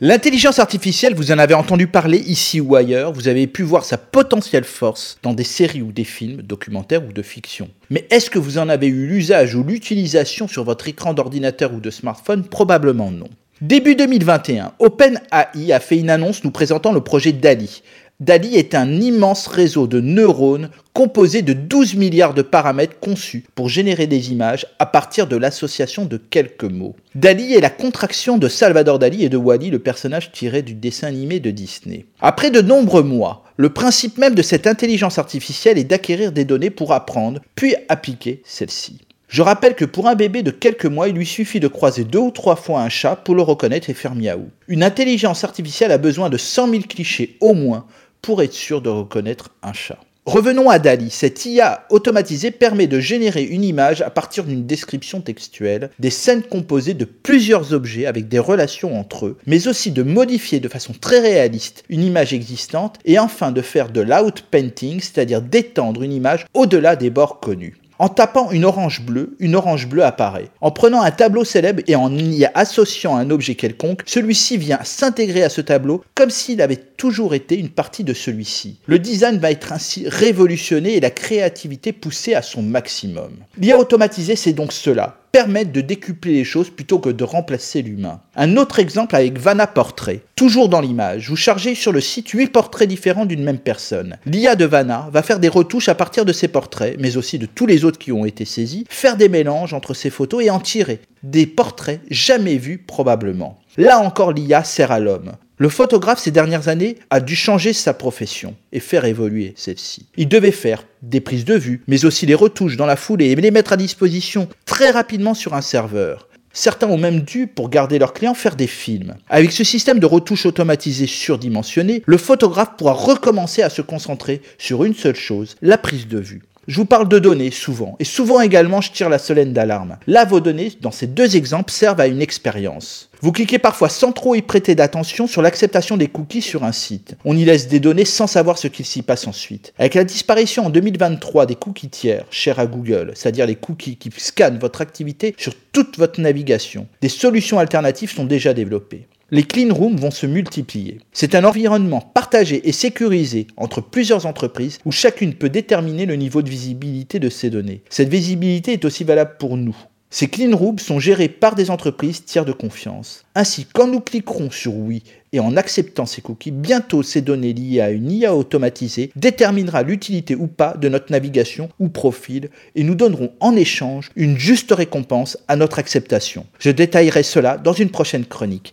L'intelligence artificielle, vous en avez entendu parler ici ou ailleurs, vous avez pu voir sa potentielle force dans des séries ou des films, documentaires ou de fiction. Mais est-ce que vous en avez eu l'usage ou l'utilisation sur votre écran d'ordinateur ou de smartphone? Probablement non. Début 2021, OpenAI a fait une annonce nous présentant le projet DALI, DALI est un immense réseau de neurones composé de 12 milliards de paramètres conçus pour générer des images à partir de l'association de quelques mots. DALI est la contraction de Salvador Dali et de Wally, le personnage tiré du dessin animé de Disney. Après de nombreux mois, le principe même de cette intelligence artificielle est d'acquérir des données pour apprendre, puis appliquer celles-ci. Je rappelle que pour un bébé de quelques mois, il lui suffit de croiser deux ou trois fois un chat pour le reconnaître et faire miaou. Une intelligence artificielle a besoin de 100 000 clichés au moins pour être sûr de reconnaître un chat. Revenons à Dali. Cette IA automatisée permet de générer une image à partir d'une description textuelle, des scènes composées de plusieurs objets avec des relations entre eux, mais aussi de modifier de façon très réaliste une image existante et enfin de faire de l'outpainting, c'est-à-dire d'étendre une image au-delà des bords connus. En tapant une orange bleue, une orange bleue apparaît. En prenant un tableau célèbre et en y associant un objet quelconque, celui-ci vient s'intégrer à ce tableau comme s'il avait toujours été une partie de celui-ci. Le design va être ainsi révolutionné et la créativité poussée à son maximum. L'IA automatisée, c'est donc cela permettre de décupler les choses plutôt que de remplacer l'humain. Un autre exemple avec Vana Portrait. Toujours dans l'image, vous chargez sur le site 8 portraits différents d'une même personne. L'IA de Vana va faire des retouches à partir de ces portraits, mais aussi de tous les autres qui ont été saisis, faire des mélanges entre ces photos et en tirer des portraits jamais vus probablement. Là encore, l'IA sert à l'homme. Le photographe ces dernières années a dû changer sa profession et faire évoluer celle-ci. Il devait faire des prises de vue, mais aussi les retouches dans la foulée et les mettre à disposition très rapidement sur un serveur. Certains ont même dû, pour garder leurs clients, faire des films. Avec ce système de retouches automatisées surdimensionnées, le photographe pourra recommencer à se concentrer sur une seule chose, la prise de vue. Je vous parle de données souvent, et souvent également je tire la solenne d'alarme. Là, vos données, dans ces deux exemples, servent à une expérience. Vous cliquez parfois sans trop y prêter d'attention sur l'acceptation des cookies sur un site. On y laisse des données sans savoir ce qu'il s'y passe ensuite. Avec la disparition en 2023 des cookies tiers, chers à Google, c'est-à-dire les cookies qui scannent votre activité sur toute votre navigation, des solutions alternatives sont déjà développées les clean rooms vont se multiplier. C'est un environnement partagé et sécurisé entre plusieurs entreprises où chacune peut déterminer le niveau de visibilité de ses données. Cette visibilité est aussi valable pour nous. Ces clean rooms sont gérés par des entreprises tiers de confiance. Ainsi, quand nous cliquerons sur oui et en acceptant ces cookies, bientôt ces données liées à une IA automatisée déterminera l'utilité ou pas de notre navigation ou profil et nous donneront en échange une juste récompense à notre acceptation. Je détaillerai cela dans une prochaine chronique.